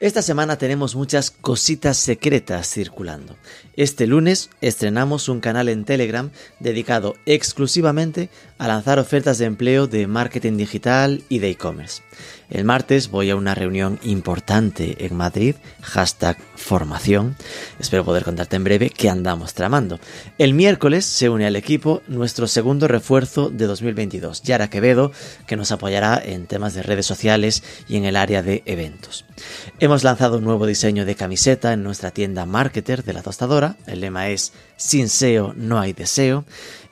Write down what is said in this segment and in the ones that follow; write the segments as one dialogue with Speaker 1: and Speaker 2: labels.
Speaker 1: esta semana tenemos muchas cositas secretas circulando. Este lunes estrenamos un canal en Telegram dedicado exclusivamente a lanzar ofertas de empleo de marketing digital y de e-commerce. El martes voy a una reunión importante en Madrid, hashtag formación. Espero poder contarte en breve qué andamos tramando. El miércoles se une al equipo nuestro segundo refuerzo de 2022, Yara Quevedo, que nos apoyará en temas de redes sociales y en el área de eventos. Hemos lanzado un nuevo diseño de camiseta en nuestra tienda Marketer de la tostadora. El lema es Sin SEO no hay deseo.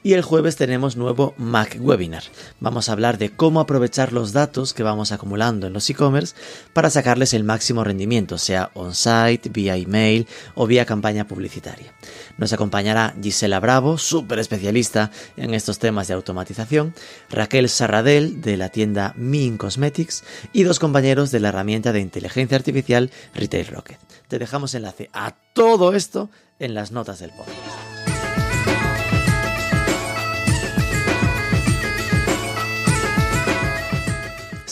Speaker 1: Y el jueves tenemos nuevo Mac Webinar. Vamos a hablar de cómo aprovechar los datos que vamos acumulando en los e-commerce para sacarles el máximo rendimiento, sea on-site, vía email o vía campaña publicitaria. Nos acompañará Gisela Bravo, súper especialista en estos temas de automatización, Raquel Sarradel de la tienda Mean Cosmetics y dos compañeros de la herramienta de inteligencia artificial Retail Rocket. Te dejamos enlace a todo esto en las notas del podcast.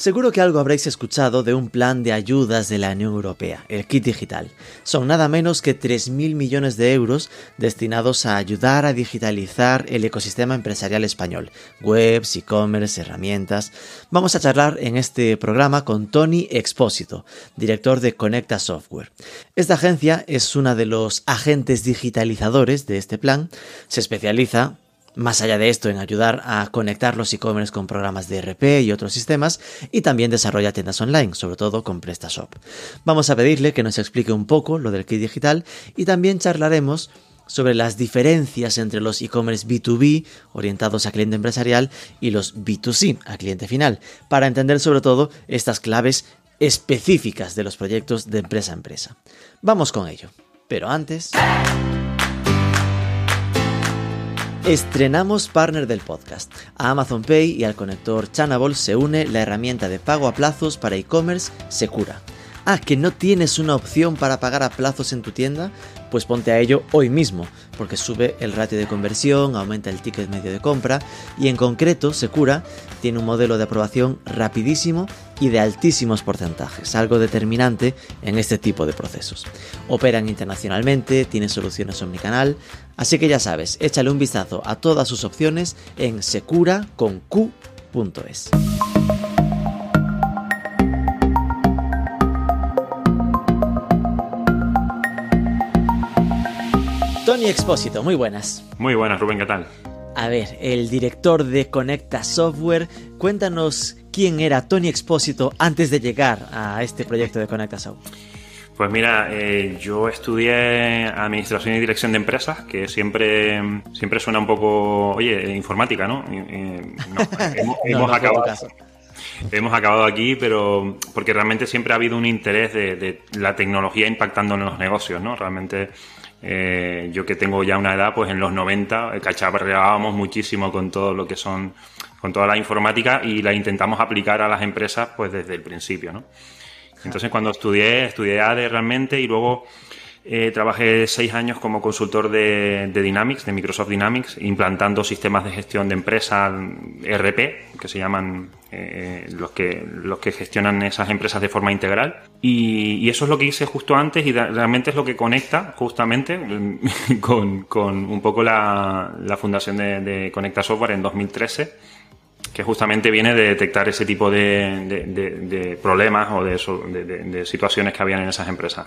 Speaker 1: Seguro que algo habréis escuchado de un plan de ayudas de la Unión Europea, el Kit Digital. Son nada menos que 3.000 millones de euros destinados a ayudar a digitalizar el ecosistema empresarial español, webs, e-commerce, herramientas. Vamos a charlar en este programa con Tony Expósito, director de Conecta Software. Esta agencia es una de los agentes digitalizadores de este plan. Se especializa más allá de esto, en ayudar a conectar los e-commerce con programas de RP y otros sistemas, y también desarrolla tiendas online, sobre todo con PrestaShop. Vamos a pedirle que nos explique un poco lo del kit digital y también charlaremos sobre las diferencias entre los e-commerce B2B orientados a cliente empresarial y los B2C a cliente final, para entender sobre todo estas claves específicas de los proyectos de empresa a empresa. Vamos con ello. Pero antes... Estrenamos partner del podcast. A Amazon Pay y al conector Chanable se une la herramienta de pago a plazos para e-commerce Secura. Ah, que no tienes una opción para pagar a plazos en tu tienda, pues ponte a ello hoy mismo, porque sube el ratio de conversión, aumenta el ticket medio de compra y en concreto Secura tiene un modelo de aprobación rapidísimo y de altísimos porcentajes, algo determinante en este tipo de procesos. Operan internacionalmente, tiene soluciones omnicanal, así que ya sabes, échale un vistazo a todas sus opciones en secura.q.es. Tony Expósito, muy buenas.
Speaker 2: Muy buenas, Rubén, ¿qué tal?
Speaker 1: A ver, el director de Conecta Software, cuéntanos quién era Tony Expósito antes de llegar a este proyecto de Conecta Software.
Speaker 2: Pues mira, eh, yo estudié Administración y Dirección de Empresas, que siempre, siempre suena un poco, oye, informática, ¿no? no hemos, acabado. Hemos acabado aquí, pero porque realmente siempre ha habido un interés de, de la tecnología impactando en los negocios, ¿no? Realmente eh, yo que tengo ya una edad, pues en los 90 cacharreábamos muchísimo con todo lo que son, con toda la informática y la intentamos aplicar a las empresas pues desde el principio, ¿no? Entonces cuando estudié, estudié ADE realmente y luego eh, trabajé seis años como consultor de, Dynamics, de Microsoft Dynamics, implantando sistemas de gestión de empresas RP, que se llaman eh, los, que, los que gestionan esas empresas de forma integral. Y, eso es lo que hice justo antes y realmente es lo que conecta justamente con, un poco la, fundación de, Conecta Software en 2013 que justamente viene de detectar ese tipo de, problemas o de, situaciones que habían en esas empresas.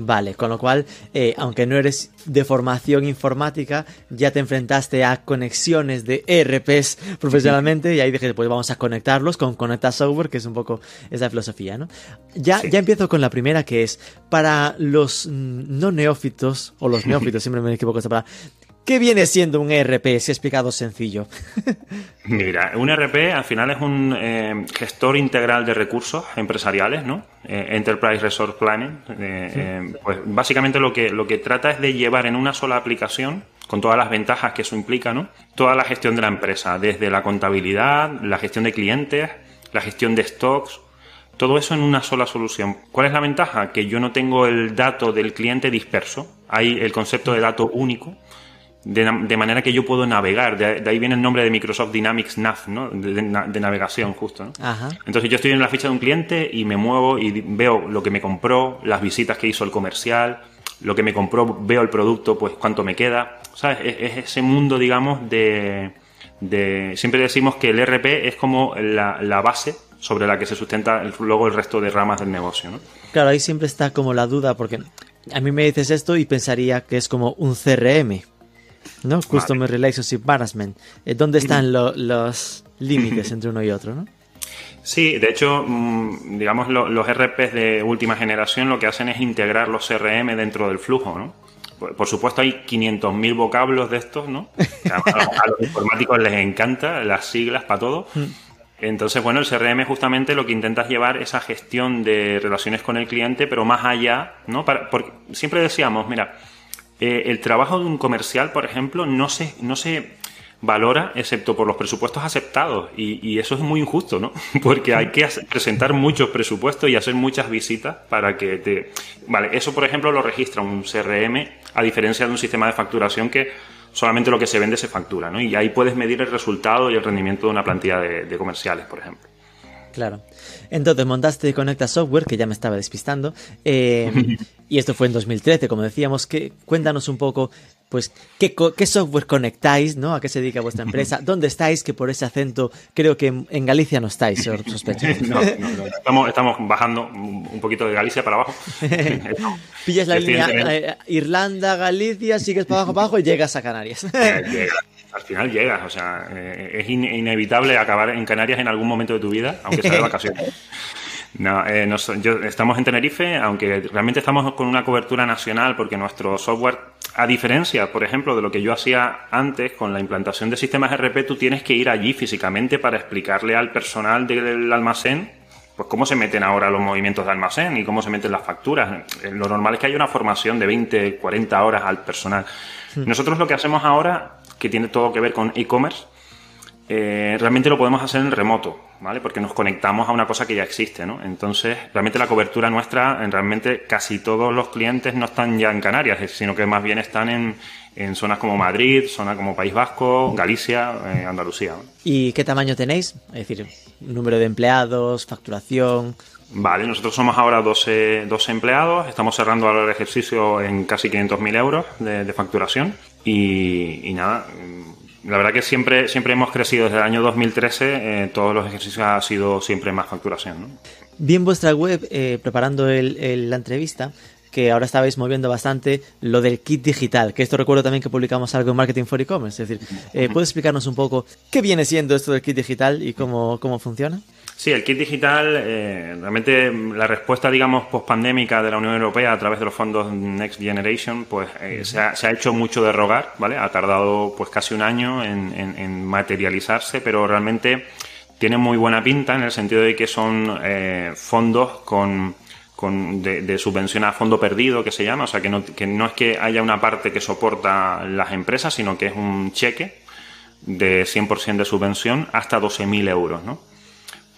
Speaker 1: Vale, con lo cual, eh, aunque no eres de formación informática, ya te enfrentaste a conexiones de ERPs profesionalmente y ahí dije, pues vamos a conectarlos con Conecta Software, que es un poco esa filosofía, ¿no? Ya, ya empiezo con la primera, que es para los no neófitos, o los neófitos, siempre me equivoco esta palabra, ¿Qué viene siendo un ERP, si explicado sencillo?
Speaker 2: Mira, un ERP al final es un eh, gestor integral de recursos empresariales, ¿no? Eh, Enterprise Resource Planning. Eh, pues básicamente lo que, lo que trata es de llevar en una sola aplicación, con todas las ventajas que eso implica, ¿no? Toda la gestión de la empresa, desde la contabilidad, la gestión de clientes, la gestión de stocks, todo eso en una sola solución. ¿Cuál es la ventaja? Que yo no tengo el dato del cliente disperso. Hay el concepto de dato único de, manera que yo puedo navegar. De, ahí viene el nombre de Microsoft Dynamics Nav, ¿no? De, navegación, justo. ¿no? Entonces yo estoy en la ficha de un cliente y me muevo y veo lo que me compró, las visitas que hizo el comercial, lo que me compró, veo el producto, pues cuánto me queda. ¿Sabes? Es, ese mundo, digamos, de, Siempre decimos que el RP es como la, la base sobre la que se sustenta luego el resto de ramas del negocio, ¿no?
Speaker 1: Claro, ahí siempre está como la duda, porque a mí me dices esto y pensaría que es como un CRM. ¿No? Customer Relationship Management. Eh, ¿Dónde están los límites entre uno y otro, no?
Speaker 2: Sí, de hecho, mm, digamos, los RPs de última generación lo que hacen es integrar los CRM dentro del flujo, ¿no? Por, supuesto, hay 500.000 vocablos de estos, ¿no? A, los informáticos les encanta las siglas para todo. Mm. Entonces, bueno, el CRM justamente lo que intenta es llevar esa gestión de relaciones con el cliente, pero más allá, ¿no? porque siempre decíamos, mira, eh, el trabajo de un comercial, por ejemplo, no se, no se valora excepto por los presupuestos aceptados y, eso es muy injusto, ¿no? Porque hay que presentar muchos presupuestos y hacer muchas visitas para que te... Vale, eso por ejemplo lo registra un CRM a diferencia de un sistema de facturación que solamente lo que se vende se factura, ¿no? Y ahí puedes medir el resultado y el rendimiento de una plantilla de comerciales, por ejemplo.
Speaker 1: Claro. Entonces montaste Conecta Software, que ya me estaba despistando, eh, y esto fue en 2013, como decíamos. Que, cuéntanos un poco, pues, ¿qué, qué software conectáis, ¿no? ¿A qué se dedica vuestra empresa? ¿Dónde estáis? Que por ese acento creo que en, Galicia no estáis, sospecho.
Speaker 2: No, no, Estamos, bajando un poquito de Galicia para abajo.
Speaker 1: Pillas la línea eh, Irlanda, Galicia, sigues para abajo, para abajo y llegas a Canarias.
Speaker 2: Al final llegas, o sea, eh, es inevitable acabar en Canarias en algún momento de tu vida, aunque sea de vacaciones. No, eh, estamos en Tenerife, aunque realmente estamos con una cobertura nacional porque nuestro software, a diferencia, por ejemplo, de lo que yo hacía antes con la implantación de sistemas RP, tú tienes que ir allí físicamente para explicarle al personal del almacén pues cómo se meten ahora los movimientos de almacén y cómo se meten las facturas. Eh, lo normal es que haya una formación de 20, 40 horas al personal. Nosotros lo que hacemos ahora que tiene todo que ver con e-commerce, eh, realmente lo podemos hacer en remoto, ¿vale? Porque nos conectamos a una cosa que ya existe, ¿no? Entonces, realmente la cobertura nuestra, realmente casi todos los clientes no están ya en Canarias, sino que más bien están en, en zonas como Madrid, zonas como País Vasco, Galicia, eh, Andalucía.
Speaker 1: ¿Y qué tamaño tenéis? Es decir, número de empleados, facturación.
Speaker 2: Vale, nosotros somos ahora 12, 12 empleados, estamos cerrando ahora el ejercicio en casi 500.000 euros de facturación. Y, nada, la verdad que siempre, siempre hemos crecido desde el año 2013, eh, todos los ejercicios ha sido siempre más facturación. ¿no?
Speaker 1: Vi en vuestra web, eh, preparando la entrevista, que ahora estabais moviendo bastante lo del kit digital, que esto recuerdo también que publicamos algo en Marketing for E-Commerce. Es decir, eh, ¿puedes explicarnos un poco qué viene siendo esto del kit digital y cómo, cómo funciona?
Speaker 2: Sí, el kit digital, eh, realmente la respuesta, digamos, post-pandémica de la Unión Europea a través de los fondos Next Generation, pues eh, se, ha, hecho mucho de rogar, ¿vale? Ha tardado pues casi un año en, materializarse, pero realmente tiene muy buena pinta en el sentido de que son eh, fondos con, con de, subvención a fondo perdido, que se llama, o sea, que no, que no es que haya una parte que soporta las empresas, sino que es un cheque de 100% de subvención hasta 12.000 euros, ¿no?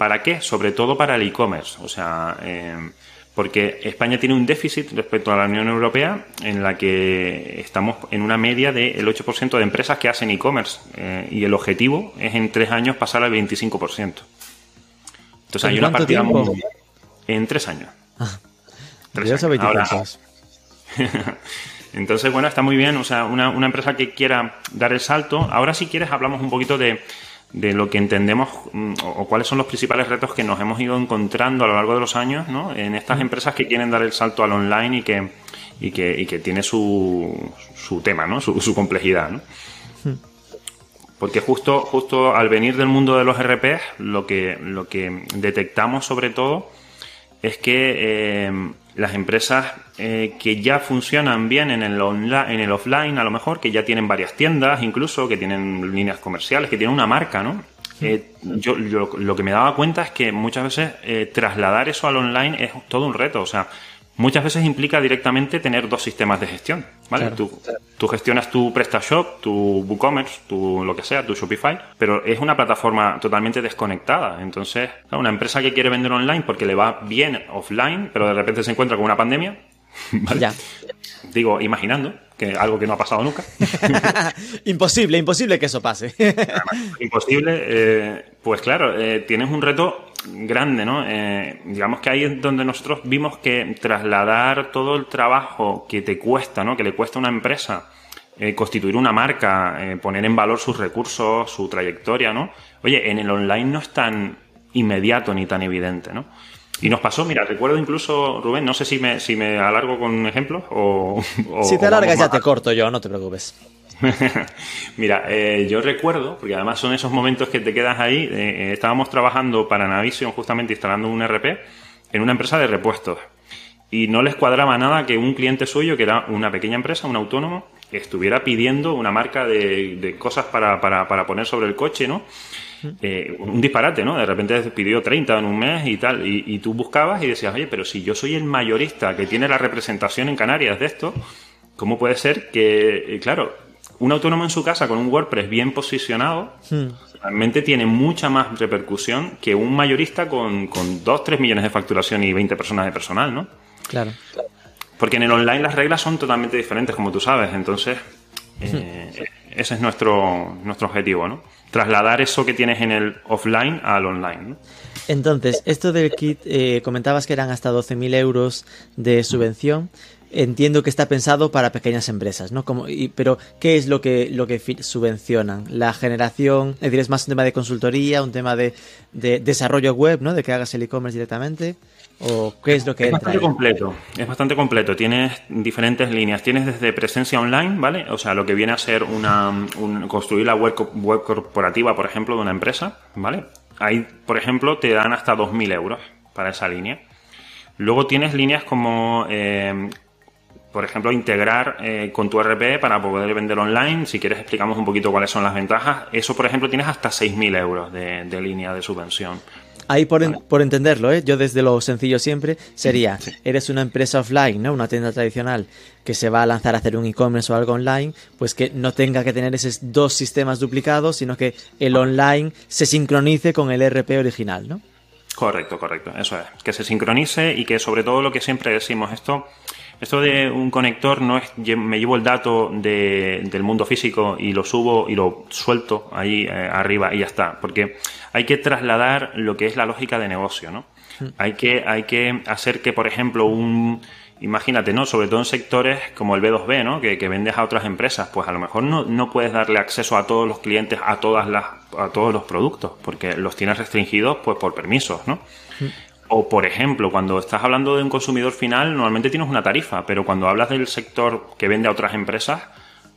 Speaker 2: ¿Para qué? Sobre todo para el e-commerce. O sea, eh, porque España tiene un déficit respecto a la Unión Europea en la que estamos en una media del 8% de empresas que hacen e-commerce eh, y el objetivo es en tres años pasar al 25%. Entonces hay una partida muy... En tres años. Ah,
Speaker 1: tres años.
Speaker 2: Entonces, bueno, está muy bien. O sea, una, una empresa que quiera dar el salto. Ahora, si quieres, hablamos un poquito de de lo que entendemos mm, o, cuáles son los principales retos que nos hemos ido encontrando a lo largo de los años ¿no? en estas empresas que quieren dar el salto al online y que, y que, y que tiene su, su tema, ¿no? su, su complejidad. ¿no? Porque justo, justo al venir del mundo de los RPs, lo que, lo que detectamos sobre todo es que eh, las empresas eh, que ya funcionan bien en el, en el offline, a lo mejor, que ya tienen varias tiendas, incluso, que tienen líneas comerciales, que tienen una marca, ¿no? Eh, yo, lo que me daba cuenta es que muchas veces eh, trasladar eso al online es todo un reto. O sea, muchas veces implica directamente tener dos sistemas de gestión, ¿vale? Tú, tú, gestionas tu PrestaShop, tu WooCommerce, tu lo que sea, tu Shopify, pero es una plataforma totalmente desconectada. Entonces, una empresa que quiere vender online porque le va bien offline, pero de repente se encuentra con una pandemia, ¿vale? Ya. Digo, imaginando, que algo que no ha pasado nunca.
Speaker 1: imposible, imposible que eso pase.
Speaker 2: imposible, eh, pues claro, eh, tienes un reto grande, ¿no? Eh, digamos que ahí es donde nosotros vimos que trasladar todo el trabajo que te cuesta, ¿no? Que le cuesta a una empresa eh, constituir una marca, eh, poner en valor sus recursos, su trayectoria, ¿no? Oye, en el online no es tan inmediato ni tan evidente, ¿no? Y nos pasó, mira, recuerdo incluso, Rubén, no sé si me, si me alargo con ejemplos o...
Speaker 1: si te alargas ya te corto yo, no te preocupes.
Speaker 2: Mira, eh, yo recuerdo, porque además son esos momentos que te quedas ahí, eh, eh, estábamos trabajando para Navision justamente instalando un RP en una empresa de repuestos y no les cuadraba nada que un cliente suyo, que era una pequeña empresa, un autónomo, estuviera pidiendo una marca de, cosas para, para, poner sobre el coche, ¿no? un disparate, ¿no? De repente pidió 30 en un mes y tal, y, y, tú buscabas y decías, oye, pero si yo soy el mayorista que tiene la representación en Canarias de esto, ¿cómo puede ser que, claro, un autónomo en su casa con un WordPress bien posicionado hmm. realmente tiene mucha más repercusión que un mayorista con, con 2, 3 millones de facturación y 20 personas de personal, ¿no?
Speaker 1: Claro.
Speaker 2: Porque en el online las reglas son totalmente diferentes, como tú sabes. Entonces, eh, hmm. ese es nuestro, nuestro objetivo, ¿no? Trasladar eso que tienes en el offline al online, ¿no?
Speaker 1: Entonces, esto del kit, eh, comentabas que eran hasta 12.000 euros de subvención entiendo que está pensado para pequeñas empresas, ¿no? Como, pero, ¿qué es lo que, lo que subvencionan? La generación, es decir, es más un tema de consultoría, un tema de, desarrollo web, ¿no? De que hagas el e-commerce directamente. ¿O qué es lo que
Speaker 2: es bastante completo, es bastante completo. Tienes diferentes líneas. Tienes desde presencia online, ¿vale? O sea, lo que viene a ser una, construir la web, web corporativa, por ejemplo, de una empresa, ¿vale? Ahí, por ejemplo, te dan hasta 2.000 euros para esa línea. Luego tienes líneas como eh, por ejemplo, integrar eh, con tu RP para poder vender online. Si quieres, explicamos un poquito cuáles son las ventajas. Eso, por ejemplo, tienes hasta 6.000 euros de, línea de subvención.
Speaker 1: Ahí por, entenderlo, ¿eh? yo desde lo sencillo siempre sería, eres una empresa offline, ¿no? una tienda tradicional que se va a lanzar a hacer un e-commerce o algo online, pues que no tenga que tener esos dos sistemas duplicados, sino que el online se sincronice con el RP original, ¿no?
Speaker 2: Correcto, correcto, eso es. Que se sincronice y que sobre todo lo que siempre decimos, esto esto de un conector no es, me llevo el dato del mundo físico y lo subo y lo suelto ahí eh, arriba y ya está, porque hay que trasladar lo que es la lógica de negocio, ¿no? Hmm. Hay que, hay que hacer que, por ejemplo, un, imagínate, ¿no? Sobre todo en sectores como el B2B, ¿no? Que, que, vendes a otras empresas, pues a lo mejor no, no puedes darle acceso a todos los clientes a todas las, a todos los productos, porque los tienes restringidos, pues por permisos, ¿no? O, por ejemplo, cuando estás hablando de un consumidor final, normalmente tienes una tarifa, pero cuando hablas del sector que vende a otras empresas,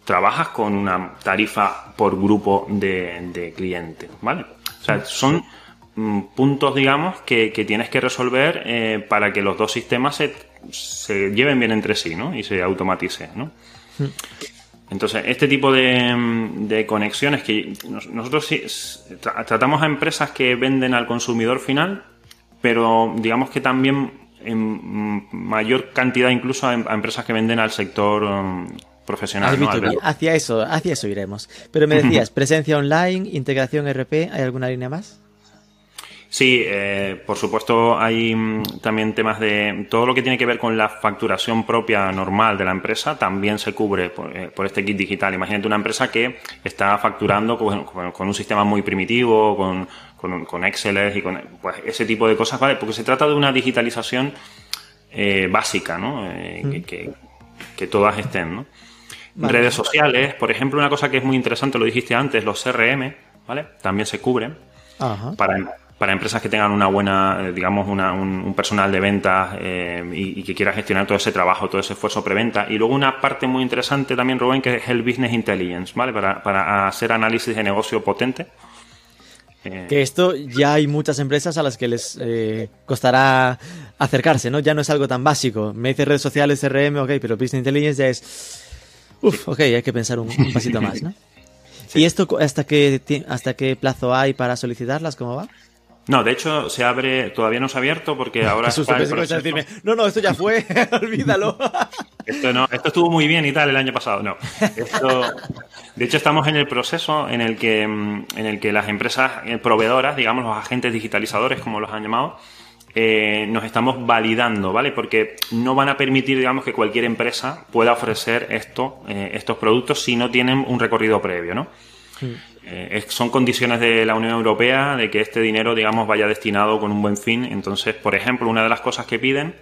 Speaker 2: trabajas con una tarifa por grupo de, clientes, ¿vale? O sea, son mm, puntos, digamos, que, tienes que resolver eh, para que los dos sistemas se, lleven bien entre sí, ¿no? Y se automaticen, ¿no? Entonces, este tipo de, conexiones que nosotros tratamos a empresas que venden al consumidor final pero digamos que también en mayor cantidad incluso a, empresas que venden al sector um, profesional.
Speaker 1: Hacia eso, hacia eso iremos. Pero me decías, presencia online, integración RP, ¿hay alguna línea más?
Speaker 2: Sí, eh, por supuesto hay mm, también temas de todo lo que tiene que ver con la facturación propia normal de la empresa también se cubre por, eh, este kit digital. Imagínate una empresa que está facturando con, un sistema muy primitivo, con, con, Excel y con pues, ese tipo de cosas, ¿vale? Porque se trata de una digitalización eh, básica, ¿no? que, que, todas estén, ¿no? Redes sociales, por ejemplo, una cosa que es muy interesante, lo dijiste antes, los CRM, ¿vale? También se cubren Ajá. para para empresas que tengan una buena, eh, digamos, un, personal de ventas eh, y, que quiera gestionar todo ese trabajo, todo ese esfuerzo preventa. Y luego una parte muy interesante también, Rubén, que es el Business Intelligence, ¿vale? Para, hacer análisis de negocio potente.
Speaker 1: Eh, que esto ya hay muchas empresas a las que les costará acercarse, ¿no? Ya no es algo tan básico. Me dice redes sociales, CRM, ok, pero Business Intelligence ya es... Uf, ok, hay que pensar un, pasito más, ¿no? ¿Y esto hasta qué, hasta qué plazo hay para solicitarlas? ¿Cómo va?
Speaker 2: No, de hecho se abre, todavía no se ha abierto porque ahora está el proceso.
Speaker 1: decirme, no, no, esto ya fue, olvídalo.
Speaker 2: Esto no, esto estuvo muy bien y tal el año pasado, no. Esto, de hecho estamos en el proceso en el que, en el que las empresas eh, proveedoras, digamos los agentes digitalizadores como los han llamado, eh, nos estamos validando, ¿vale? Porque no van a permitir, digamos, que cualquier empresa pueda ofrecer esto, eh, estos productos si no tienen un recorrido previo, ¿no? Eh, son condiciones de la Unión Europea de que este dinero, digamos, vaya destinado con un buen fin. Entonces, por ejemplo, una de las cosas que piden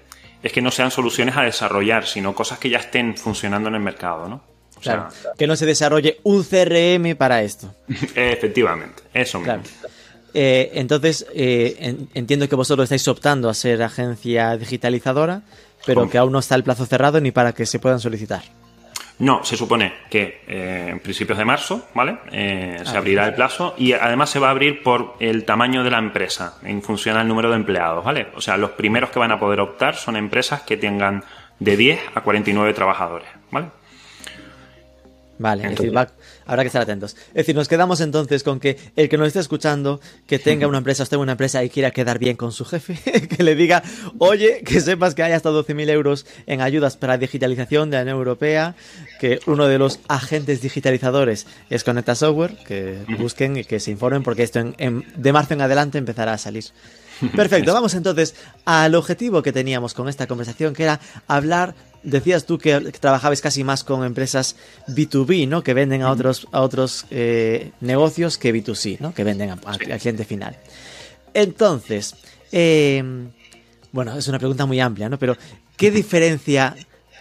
Speaker 2: es que no sean soluciones a desarrollar, sino cosas que ya estén funcionando en el mercado, ¿no?
Speaker 1: claro, que no se desarrolle un CRM para esto.
Speaker 2: Efectivamente, eso mismo.
Speaker 1: Eh, entonces, eh, entiendo que vosotros estáis optando a ser agencia digitalizadora, pero que aún no está el plazo cerrado ni para que se puedan solicitar.
Speaker 2: No, se supone que eh, en principios de marzo, ¿vale? se ah, abrirá el plazo y además se va a abrir por el tamaño de la empresa en función al número de empleados, ¿vale? O sea, los primeros que van a poder optar son empresas que tengan de 10 a 49 trabajadores, ¿vale?
Speaker 1: Vale, habrá que estar atentos. Es decir, nos quedamos entonces con que el que nos esté escuchando, que tenga una empresa, tenga una empresa y quiera quedar bien con su jefe, que le diga, oye, que sepas que hay hasta 12.000 euros en ayudas para digitalización de la Unión Europea, que uno de los agentes digitalizadores es Conecta Software, que busquen y que se informen porque esto de marzo en adelante empezará a salir. Perfecto, vamos entonces al objetivo que teníamos con esta conversación, que era hablar decías tú que trabajabas casi más con empresas B2B, ¿no? Que venden a otros, a otros eh, negocios que B2C, ¿no? Que venden al cliente final. Entonces, em, bueno, es una pregunta muy amplia, ¿no? Pero, ¿qué diferencia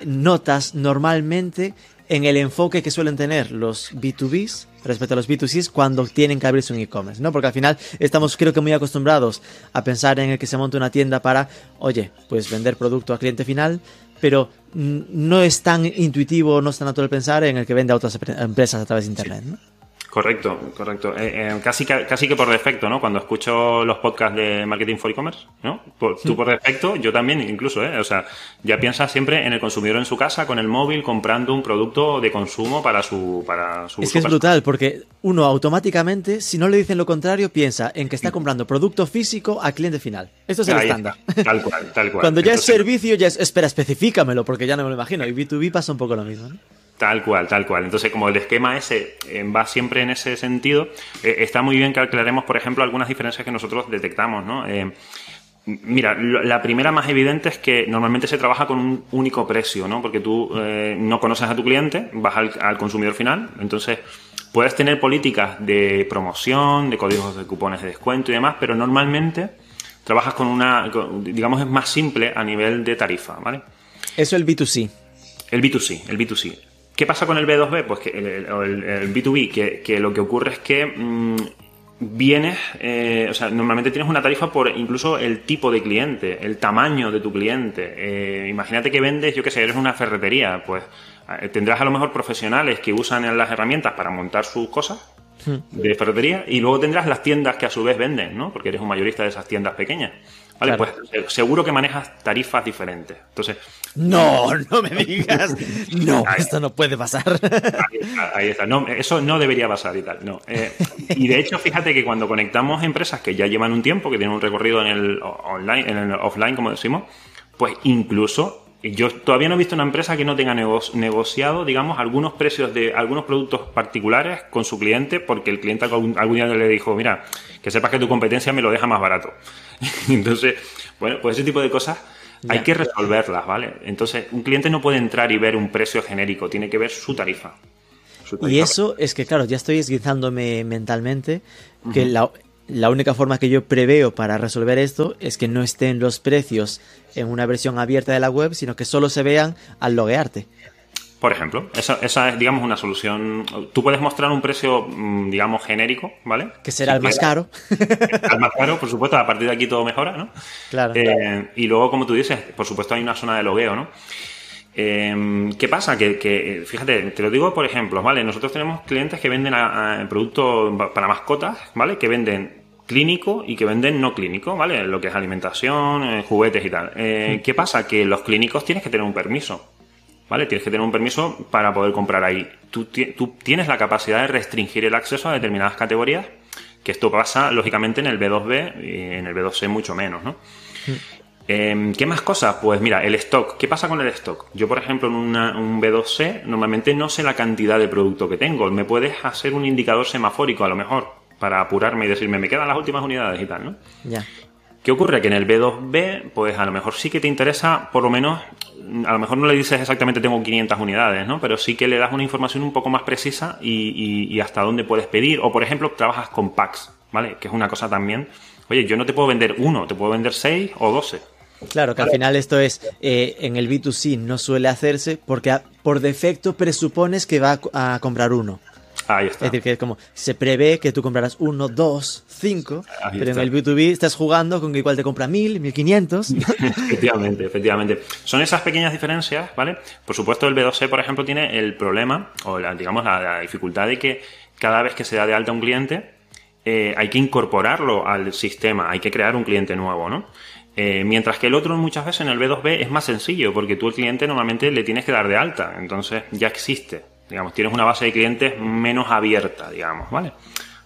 Speaker 1: notas normalmente en el enfoque que suelen tener los B2Bs respecto a los B2Cs cuando tienen que abrirse un e-commerce, ¿no? Porque al final estamos creo que muy acostumbrados a pensar en el que se monte una tienda para, oye, pues vender producto al cliente final, pero no es tan intuitivo, no es tan natural pensar en el que vende a otras empresas a través de Internet. ¿no?
Speaker 2: Correcto, correcto. Eh, eh, casi, casi que por defecto, ¿no? Cuando escucho los podcasts de Marketing for E-Commerce, ¿no? tú por defecto, yo también incluso, ¿eh? O sea, ya piensas siempre en el consumidor en su casa, con el móvil, comprando un producto de consumo para su, para su
Speaker 1: Es que es brutal, porque uno automáticamente, si no le dicen lo contrario, piensa en que está comprando producto físico al cliente final. Esto es el estándar.
Speaker 2: Tal cual, tal cual.
Speaker 1: Cuando ya es servicio, ya es, espera, especifícamelo, porque ya no me lo imagino. Y B2B pasa un poco lo mismo, ¿no?
Speaker 2: Tal cual, tal cual. Entonces, como el esquema ese eh, va siempre en ese sentido, eh, está muy bien que aclaremos, por ejemplo, algunas diferencias que nosotros detectamos, ¿no? Eh, mira, la primera más evidente es que normalmente se trabaja con un único precio, ¿no? Porque tú no conoces a tu cliente, vas al, consumidor final, entonces puedes tener políticas de promoción, de códigos de cupones de descuento y demás, pero normalmente trabajas con una, digamos, es más simple a nivel de tarifa, ¿vale?
Speaker 1: Eso el B2C.
Speaker 2: El B2C, el B2C. ¿Qué pasa con el B2B? Pues que el, B2B, que, lo que ocurre es que mm, vienes, eh, o sea, normalmente tienes una tarifa por incluso el tipo de cliente, el tamaño de tu cliente. Eh, imagínate que vendes, yo qué sé, eres una ferretería, pues eh, tendrás a lo mejor profesionales que usan las herramientas para montar sus cosas hmm. de ferretería y luego tendrás las tiendas que a su vez venden, ¿no? Porque eres un mayorista de esas tiendas pequeñas. Vale, pues seguro que manejas tarifas diferentes. Entonces,
Speaker 1: no, no me digas. No, esto no puede pasar.
Speaker 2: Ahí está, No, eso no debería pasar y tal. No. Eh, y de hecho, fíjate que cuando conectamos empresas que ya llevan un tiempo, que tienen un recorrido en el online, en el offline, como decimos, pues incluso yo todavía no he visto una empresa que no tenga negociado, digamos, algunos precios de algunos productos particulares con su cliente, porque el cliente algún, algún día le dijo, mira, que sepas que tu competencia me lo deja más barato. Entonces, bueno, pues ese tipo de cosas hay que resolverlas, ¿vale? Entonces, un cliente no puede entrar y ver un precio genérico, tiene que ver su tarifa.
Speaker 1: Y eso es que, claro, ya estoy esguizándome mentalmente que la, única forma que yo preveo para resolver esto es que no estén los precios en una versión abierta de la web, sino que solo se vean al loguearte.
Speaker 2: Por ejemplo, esa, esa, es, digamos, una solución. Tú puedes mostrar un precio, mm, digamos, genérico, ¿vale?
Speaker 1: Que será el más caro.
Speaker 2: El más caro, por supuesto, a partir de aquí todo mejora, ¿no?
Speaker 1: Claro.
Speaker 2: Eh, y luego, como tú dices, por supuesto hay una zona de logueo, ¿no? Eh, ¿Qué pasa? Que, fíjate, te lo digo por ejemplo, ¿vale? Nosotros tenemos clientes que venden a, productos para mascotas, ¿vale? Que venden clínico y que venden no clínico, ¿vale? Lo que es alimentación, eh, juguetes y tal. ¿Qué pasa? Que los clínicos tienes que tener un permiso. ¿vale? Tienes que tener un permiso para poder comprar ahí. Tú, tienes la capacidad de restringir el acceso a determinadas categorías Que esto pasa, lógicamente, en el B2B y en el B2C mucho menos, ¿no? Em, ¿Qué más cosas? Pues mira, el stock. ¿Qué pasa con el stock? Yo, por ejemplo, en un B2C normalmente no sé la cantidad de producto que tengo. Me puedes hacer un indicador semafórico a lo mejor para apurarme y decirme, me quedan las últimas unidades y tal, ¿no?
Speaker 1: Ya.
Speaker 2: ¿Qué ocurre? Que en el B2B, pues a lo mejor sí que te interesa, por lo menos, a lo mejor no le dices exactamente tengo 500 unidades, ¿no? Pero sí que le das una información un poco más precisa y, y hasta dónde puedes pedir. O, por ejemplo, trabajas con packs, ¿vale? Que es una cosa también. Oye, yo no te puedo vender uno, te puedo vender seis o doce.
Speaker 1: Claro, que al final esto es, eh, en el B2C no suele hacerse porque por defecto presupones que va a, comprar uno.
Speaker 2: Ahí está.
Speaker 1: Es decir, que es como, se prevé que tú comprarás uno, dos, cinco, pero en el B2B estás jugando con que igual te compra mil, mil quinientos.
Speaker 2: efectivamente, efectivamente. Son esas pequeñas diferencias, ¿vale? Por supuesto, el B2C, por ejemplo, tiene el problema, o la, digamos, la, dificultad de que cada vez que se da de alta un cliente, eh, hay que incorporarlo al sistema, hay que crear un cliente nuevo, ¿no? Eh, mientras que el otro muchas veces en el B2B es más sencillo, porque tú al cliente normalmente le tienes que dar de alta, entonces ya existe, digamos, tienes una base de clientes menos abierta, digamos, ¿vale?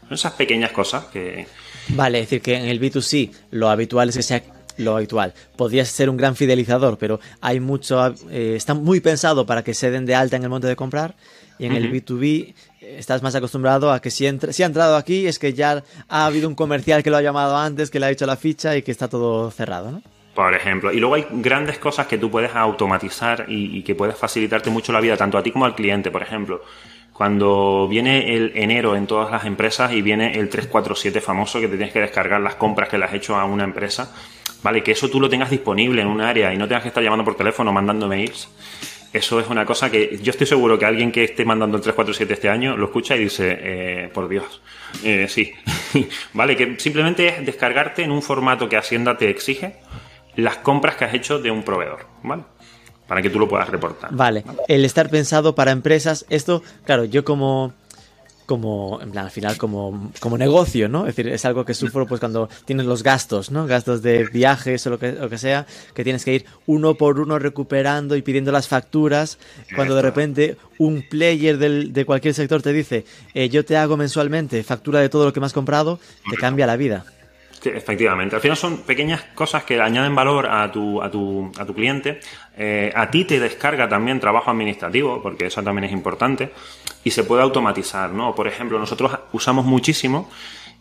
Speaker 2: Son esas pequeñas cosas que...
Speaker 1: Vale, es decir, que en el B2C lo habitual es que sea lo habitual. Podrías ser un gran fidelizador, pero hay mucho, eh, está muy pensado para que se den de alta en el momento de comprar y en el B2B estás más acostumbrado a que si, si ha entrado aquí es que ya ha habido un comercial que lo ha llamado antes, que le ha hecho la ficha y que está todo cerrado, ¿no?
Speaker 2: Por ejemplo. Y luego hay grandes cosas que tú puedes automatizar y, que puedes facilitarte mucho la vida, tanto a ti como al cliente. Por ejemplo, cuando viene el enero en todas las empresas y viene el 347 famoso que te tienes que descargar las compras que le has hecho a una empresa, ¿vale? Que eso tú lo tengas disponible en un área y no tengas que estar llamando por teléfono, mandando mails eso es una cosa que yo estoy seguro que alguien que esté mandando el 347 este año lo escucha y dice, eh, por Dios, eh, sí. vale, que simplemente es descargarte en un formato que Hacienda te exige las compras que has hecho de un proveedor, ¿vale? Para que tú lo puedas reportar.
Speaker 1: Vale, el estar pensado para empresas, esto, claro, yo como como, en plan, al final, como, como negocio, ¿no? Es decir, es algo que sufro pues cuando tienes los gastos, ¿no? Gastos de viajes o lo que, lo que sea, que tienes que ir uno por uno recuperando y pidiendo las facturas, cuando de repente un player del, de cualquier sector te dice, eh, yo te hago mensualmente factura de todo lo que me has comprado, te cambia la vida.
Speaker 2: Efectivamente. Al final son pequeñas cosas que añaden valor a tu, a tu, a tu cliente. Eh, a ti te descarga también trabajo administrativo, porque eso también es importante y se puede automatizar, ¿no? Por ejemplo, nosotros usamos muchísimo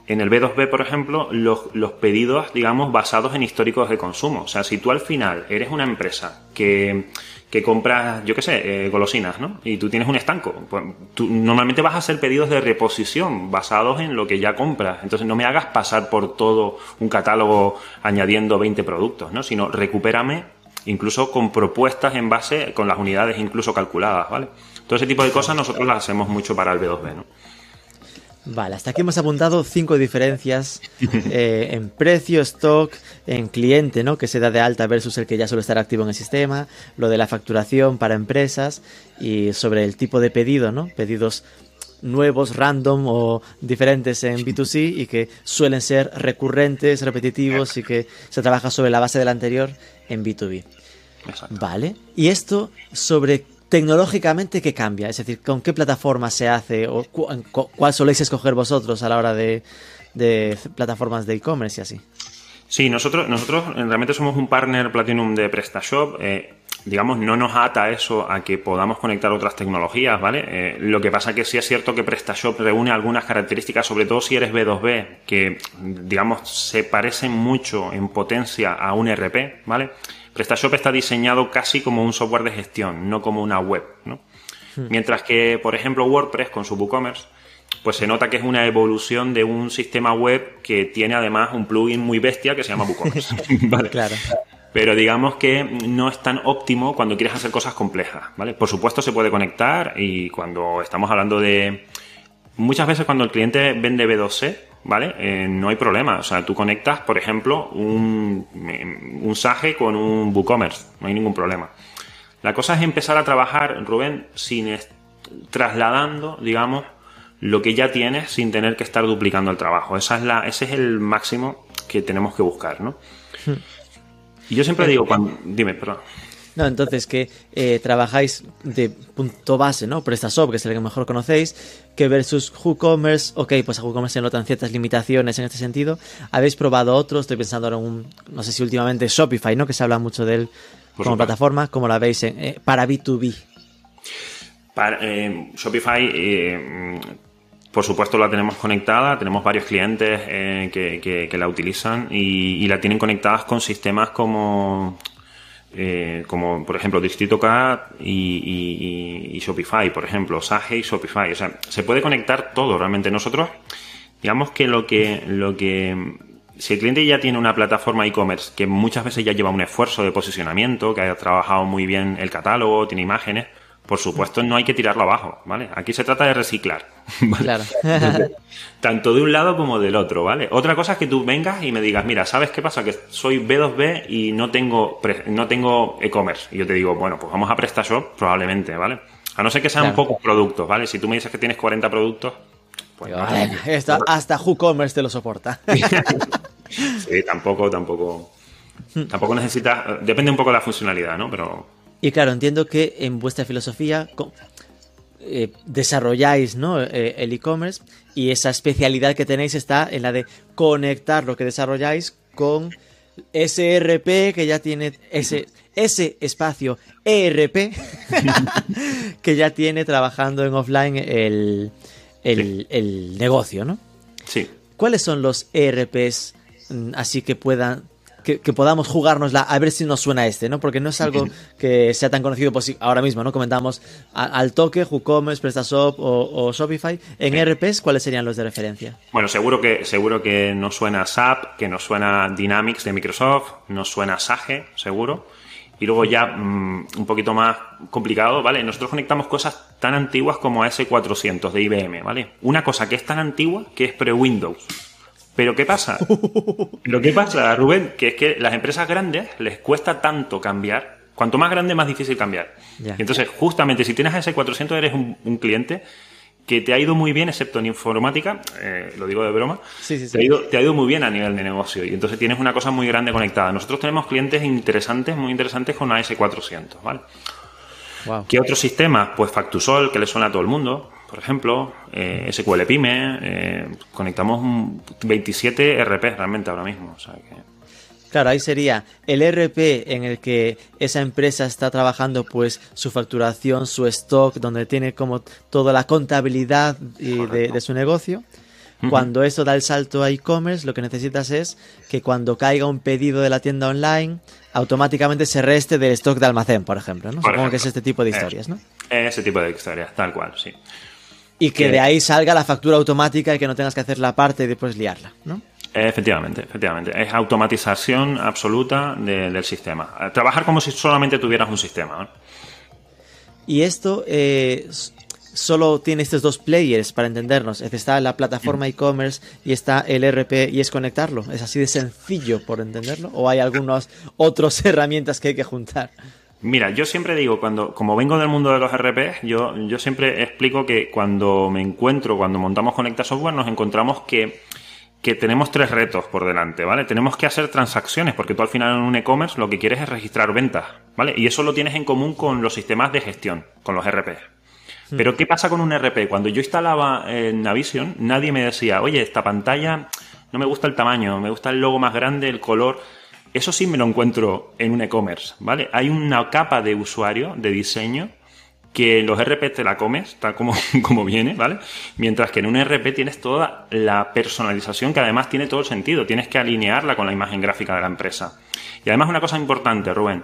Speaker 2: en el B2B, por ejemplo, los, pedidos, digamos, basados en históricos de consumo. O sea, si tú al final eres una empresa que, que compras, yo qué sé, eh, golosinas, ¿no? Y tú tienes un estanco, pues tú normalmente vas a hacer pedidos de reposición basados en lo que ya compras. Entonces no me hagas pasar por todo un catálogo añadiendo 20 productos, ¿no? Sino recupérame incluso con propuestas en base, con las unidades incluso calculadas, ¿vale? Todo ese tipo de cosas nosotros las hacemos mucho para el B2B, ¿no?
Speaker 1: Vale, hasta aquí hemos apuntado cinco diferencias eh, en precio, stock, en cliente, ¿no? Que se da de alta versus el que ya suele estar activo en el sistema, lo de la facturación para empresas y sobre el tipo de pedido, ¿no? Pedidos nuevos, random o diferentes en B2C y que suelen ser recurrentes, repetitivos y que se trabaja sobre la base del anterior en B2B. Vale. Y esto sobre tecnológicamente, ¿qué cambia? Es decir, ¿con qué plataforma se hace o cuál soléis escoger vosotros a la hora de, plataformas de e-commerce y así?
Speaker 2: Sí, nosotros, nosotros realmente somos un partner Platinum de PrestaShop. Eh, digamos, no nos ata eso a que podamos conectar otras tecnologías, ¿vale? Eh, lo que pasa que sí es cierto que PrestaShop reúne algunas características, sobre todo si eres B2B, que, digamos, se parecen mucho en potencia a un RP, ¿vale? PrestaShop está diseñado casi como un software de gestión, no como una web, ¿no? Hmm. Mientras que, por ejemplo, WordPress con su WooCommerce, pues se nota que es una evolución de un sistema web que tiene además un plugin muy bestia que se llama WooCommerce.
Speaker 1: vale. Claro.
Speaker 2: Pero digamos que no es tan óptimo cuando quieres hacer cosas complejas, ¿vale? Por supuesto se puede conectar y cuando estamos hablando de... Muchas veces cuando el cliente vende B2C, ¿vale? Eh, no hay problema. O sea, tú conectas, por ejemplo, un, un SAGE con un WooCommerce. No hay ningún problema. La cosa es empezar a trabajar, Rubén, sin trasladando, digamos, lo que ya tienes sin tener que estar duplicando el trabajo. Esa es la, ese es el máximo que tenemos que buscar, ¿no? Hmm. Y yo siempre digo, cuando... Dime, perdón.
Speaker 1: No, entonces que eh, trabajáis de punto base, ¿no? PrestaShop, que es el que mejor conocéis, que versus WooCommerce, ok, pues a WooCommerce se notan ciertas limitaciones en este sentido. ¿Habéis probado otros? Estoy pensando en un, no sé si últimamente Shopify, ¿no? Que se habla mucho de él como plataforma, como la veis eh, para B2B.
Speaker 2: Para, eh, Shopify, por supuesto, la tenemos conectada. Tenemos varios clientes que, la utilizan y, la tienen conectadas con sistemas como eh, como por ejemplo Distrito K y, Shopify, por ejemplo, Sage y Shopify. O sea, se puede conectar todo realmente. Nosotros, digamos que lo que, lo que si el cliente ya tiene una plataforma e-commerce que muchas veces ya lleva un esfuerzo de posicionamiento, que haya trabajado muy bien el catálogo, tiene imágenes, por supuesto no hay que tirarlo abajo, ¿vale? Aquí se trata de reciclar, Claro. Tanto de un lado como del otro, ¿vale? Otra cosa es que tú vengas y me digas, mira, ¿sabes qué pasa? Que soy B2B y no tengo no tengo e-commerce. Y yo te digo, bueno, pues vamos a PrestaShop probablemente, ¿vale? A no ser que sean pocos productos, ¿vale? Si tú me dices que tienes 40 productos,
Speaker 1: pues hasta WooCommerce te lo soporta.
Speaker 2: sí, tampoco, tampoco. Tampoco necesitas. Depende un poco de la funcionalidad, ¿no? Pero
Speaker 1: y claro, entiendo que en vuestra filosofía eh, desarrolláis ¿no? Eh, el e-commerce y esa especialidad que tenéis está en la de conectar lo que desarrolláis con ese ERP que ya tiene ese, ese espacio ERP que ya tiene trabajando en offline el, el negocio, ¿no?
Speaker 2: Sí.
Speaker 1: ¿Cuáles son los ERPs mm, así que puedan que, podamos jugárnosla a ver si nos suena este, ¿no? Porque no es algo que sea tan conocido pues, ahora mismo, ¿no? Comentamos al toque, WooCommerce, PrestaShop o, Shopify. En RPs, ¿cuáles serían los de referencia?
Speaker 2: Bueno, seguro que, seguro que nos suena SAP, que nos suena Dynamics de Microsoft, nos suena Sage, seguro. Y luego ya mm, un poquito más complicado, ¿vale? Nosotros conectamos cosas tan antiguas como S400 de IBM, ¿vale? Una cosa que es tan antigua que es pre-Windows. Pero ¿qué pasa? Lo que pasa, Rubén, que es que las empresas grandes les cuesta tanto cambiar. Cuanto más grande, más difícil cambiar. entonces, justamente, si tienes ese 400 eres un, cliente que te ha ido muy bien, excepto en informática, eh, lo digo de broma, Te, ha ido, te, ha ido, muy bien a nivel de negocio y entonces tienes una cosa muy grande conectada. Nosotros tenemos clientes interesantes, muy interesantes con AS400, ¿vale? ¿Qué otros sistemas? Pues Factusol, que le suena a todo el mundo por ejemplo, eh, SQL Pyme, eh, conectamos 27 RP realmente ahora mismo.
Speaker 1: Claro, ahí sería el RP en el que esa empresa está trabajando pues su facturación, su stock, donde tiene como toda la contabilidad de, su negocio. Cuando eso da el salto a e-commerce, lo que necesitas es que cuando caiga un pedido de la tienda online, automáticamente se reste del stock de almacén, por ejemplo. ¿no? Supongo que es este tipo de historias, ¿no?
Speaker 2: Ese tipo de historias, tal cual, sí
Speaker 1: y que, de ahí salga la factura automática y que no tengas que hacer la parte y después liarla, ¿no?
Speaker 2: Efectivamente, efectivamente. Es automatización absoluta del sistema. Trabajar como si solamente tuvieras un sistema.
Speaker 1: Y esto eh, solo tiene estos dos players para entendernos. Está la plataforma e-commerce y está el RP y es conectarlo. ¿Es así de sencillo por entenderlo? ¿O hay algunas otras herramientas que hay que juntar?
Speaker 2: Mira, yo siempre digo, cuando, como vengo del mundo de los RP, yo, yo siempre explico que cuando me encuentro, cuando montamos Conecta Software, nos encontramos que, que tenemos tres retos por delante, ¿vale? Tenemos que hacer transacciones, porque tú al final en un e-commerce lo que quieres es registrar ventas, ¿vale? Y eso lo tienes en común con los sistemas de gestión, con los RP. Hmm. Pero ¿qué pasa con un RP? Cuando yo instalaba en Navision, nadie me decía, oye, esta pantalla no me gusta el tamaño, me gusta el logo más grande, el color. Eso sí me lo encuentro en un e-commerce, ¿vale? Hay una capa de usuario, de diseño, que los RP te la comes, tal como, como viene, ¿vale? Mientras que en un RP tienes toda la personalización que además tiene todo el sentido. Tienes que alinearla con la imagen gráfica de la empresa. Y además una cosa importante, Rubén.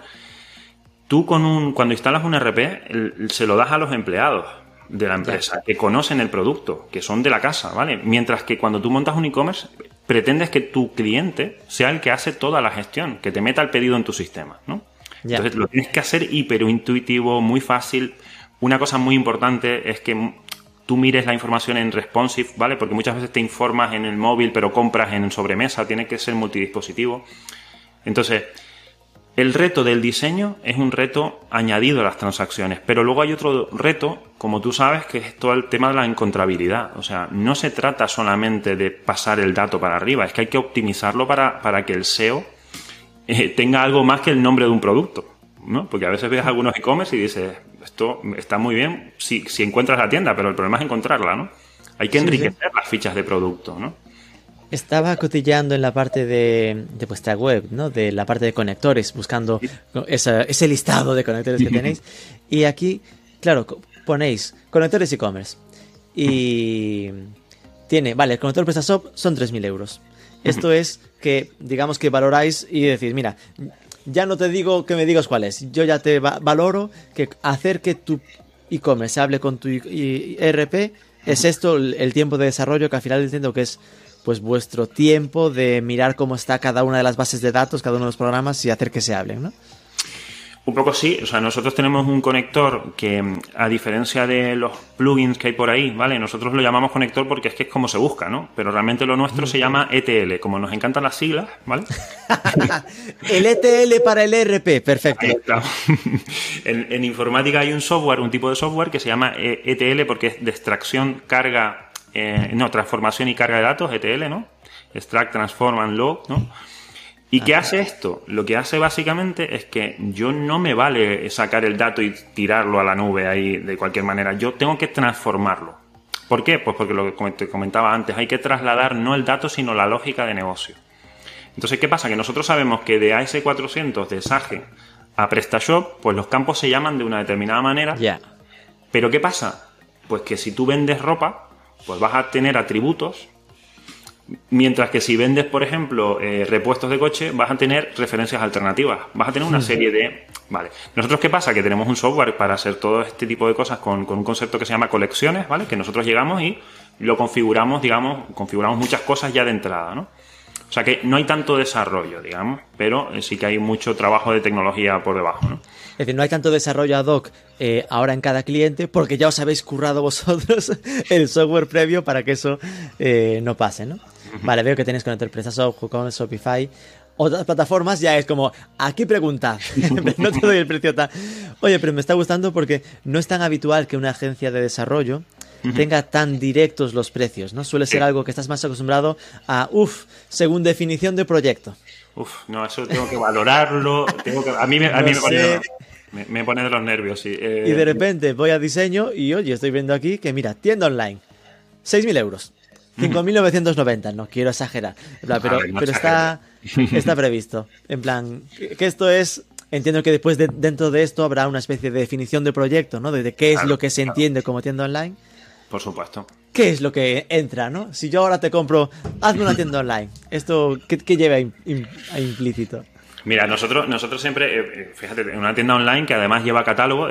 Speaker 2: Tú con un, cuando instalas un RP, se lo das a los empleados de la empresa, que conocen el producto, que son de la casa, ¿vale? Mientras que cuando tú montas un e-commerce, pretendes que tu cliente sea el que hace toda la gestión, que te meta el pedido en tu sistema, ¿no? Entonces lo tienes que hacer hiperintuitivo, muy fácil. Una cosa muy importante es que tú mires la información en responsive, ¿vale? Porque muchas veces te informas en el móvil, pero compras en sobremesa, tiene que ser multidispositivo. Entonces, el reto del diseño es un reto añadido a las transacciones, pero luego hay otro reto, como tú sabes, que es todo el tema de la encontrabilidad. O sea, no se trata solamente de pasar el dato para arriba, es que hay que optimizarlo para, para que el SEO eh, tenga algo más que el nombre de un producto. ¿no? Porque a veces ves algunos e-commerce y dices, esto está muy bien si, si encuentras la tienda, pero el problema es encontrarla, ¿no? Hay que enriquecer las fichas de producto, ¿no?
Speaker 1: Estaba cotilleando en la parte de, de, vuestra web, ¿no? De la parte de conectores, buscando ese listado de conectores que tenéis. Y aquí, claro, ponéis conectores e-commerce. Y tiene, vale, el conector PrestaShop son 3.000 euros. Esto es que, digamos que valoráis y decís, mira, ya no te digo que me digas cuál es, yo ya te valoro que hacer que tu e-commerce hable con tu ERP es esto el, tiempo de desarrollo que al final entiendo que es pues vuestro tiempo de mirar cómo está cada una de las bases de datos, cada uno de los programas y hacer que se hablen, ¿no?
Speaker 2: Un poco sí, o sea, nosotros tenemos un conector que, a diferencia de los plugins que hay por ahí, ¿vale? Nosotros lo llamamos conector porque es que es como se busca, ¿no? Pero realmente lo nuestro se llama ETL, como nos encantan las siglas, ¿vale?
Speaker 1: el ETL para el ERP, perfecto.
Speaker 2: en, en, informática hay un software, un tipo de software que se llama ETL porque es de extracción, carga, eh, no, transformación y carga de datos, ETL, ¿no? Extract, transform and load, ¿no? ¿Y qué hace esto? Lo que hace básicamente es que yo no me vale sacar el dato y tirarlo a la nube ahí de cualquier manera. Yo tengo que transformarlo. ¿Por qué? Pues porque lo que te comentaba antes, hay que trasladar no el dato, sino la lógica de negocio. Entonces, ¿qué pasa? Que nosotros sabemos que de AS400 de SAGE a PrestaShop, pues los campos se llaman de una determinada manera.
Speaker 1: Ya.
Speaker 2: Pero ¿qué pasa? Pues que si tú vendes ropa, pues vas a tener atributos Mientras que si vendes, por ejemplo, eh, repuestos de coche, vas a tener referencias alternativas. Vas a tener una serie de. Vale. Nosotros, ¿qué pasa? Que tenemos un software para hacer todo este tipo de cosas con, un concepto que se llama colecciones, ¿vale? Que nosotros llegamos y lo configuramos, digamos, configuramos muchas cosas ya de entrada, ¿no? O sea que no hay tanto desarrollo, digamos, pero sí que hay mucho trabajo de tecnología por debajo, ¿no?
Speaker 1: Es decir, no hay tanto desarrollo ad hoc eh, ahora en cada cliente porque ya os habéis currado vosotros el software previo para que eso eh, no pase, ¿no? Vale, veo que tenéis con PrestaShop, WooCommerce, Shopify. Otras plataformas ya es como, aquí pregunta, no te doy el precio tal. Oye, pero me está gustando porque no es tan habitual que una agencia de desarrollo tenga tan directos los precios, ¿no? Suele ser algo que estás más acostumbrado a, uff, según definición de proyecto.
Speaker 2: Uf, no, eso tengo que valorarlo. a mí, me, a mí me, pone, de los nervios, sí.
Speaker 1: Eh, y de repente voy a diseño y oye, estoy viendo aquí que mira, tienda online, 6.000 euros. 5.990, no quiero exagerar. pero, pero está, está previsto. En plan, que esto es. Entiendo que después de, dentro de esto habrá una especie de definición de proyecto, ¿no? De, qué es lo que se entiende como tienda online.
Speaker 2: Por supuesto.
Speaker 1: ¿Qué es lo que entra, no? Si yo ahora te compro, hazme una tienda online. ¿Esto qué, lleva implícito?
Speaker 2: Mira, nosotros, nosotros siempre, eh, eh, fíjate, una tienda online que además lleva catálogo.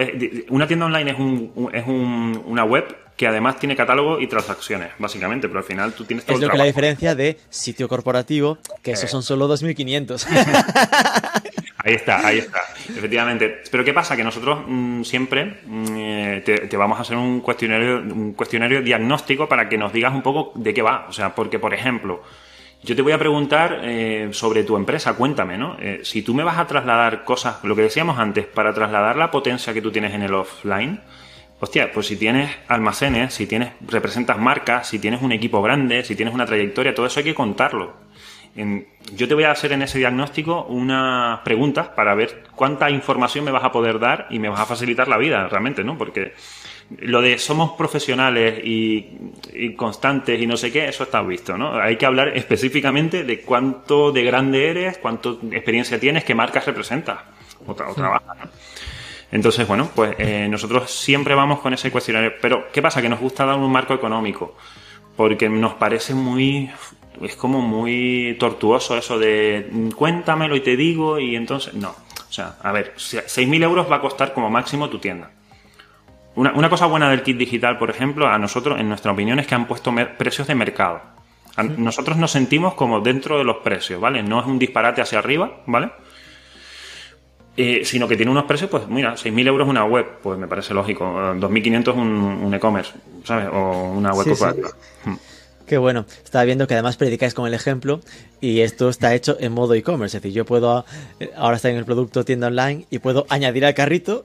Speaker 2: una tienda online es, un, es un, una web que además tiene catálogo y transacciones, básicamente, pero al final tú tienes todo
Speaker 1: Es lo que la diferencia de sitio corporativo, que esos eh. son solo 2.500.
Speaker 2: ahí está, ahí está, efectivamente. Pero ¿qué pasa? Que nosotros mm, siempre mm, eh, te, vamos a hacer un cuestionario, un cuestionario diagnóstico para que nos digas un poco de qué va. O sea, porque, por ejemplo, yo te voy a preguntar eh, sobre tu empresa, cuéntame, ¿no? si tú me vas a trasladar cosas, lo que decíamos antes, para trasladar la potencia que tú tienes en el offline, Hostia, pues si tienes almacenes, si tienes, representas marcas, si tienes un equipo grande, si tienes una trayectoria, todo eso hay que contarlo. yo te voy a hacer en ese diagnóstico unas preguntas para ver cuánta información me vas a poder dar y me vas a facilitar la vida realmente, ¿no? Porque lo de somos profesionales y, constantes y no sé qué, eso está visto, ¿no? Hay que hablar específicamente de cuánto de grande eres, cuánto experiencia tienes, qué marcas representas o, o trabajas, ¿no? Entonces, bueno, pues eh, nosotros siempre vamos con ese cuestionario. Pero, ¿qué pasa? Que nos gusta dar un marco económico. Porque nos parece muy. Es como muy tortuoso eso de mm, cuéntamelo y te digo, y entonces. No. O sea, a ver, 6.000 euros va a costar como máximo tu tienda. Una, una, cosa buena del kit digital, por ejemplo, a nosotros, en nuestra opinión, es que han puesto precios de mercado. nosotros nos sentimos como dentro de los precios, ¿vale? No es un disparate hacia arriba, ¿vale? Eh, sino que tiene unos precios, pues mira, 6.000 euros una web, pues me parece lógico. 2.500 un, un e-commerce, ¿sabes? O una web corporativa. Hmm.
Speaker 1: Qué bueno. Estaba viendo que además predicáis con el ejemplo y esto está hecho en modo e-commerce. Es decir, yo puedo eh, ahora estar en el producto tienda online y puedo añadir al carrito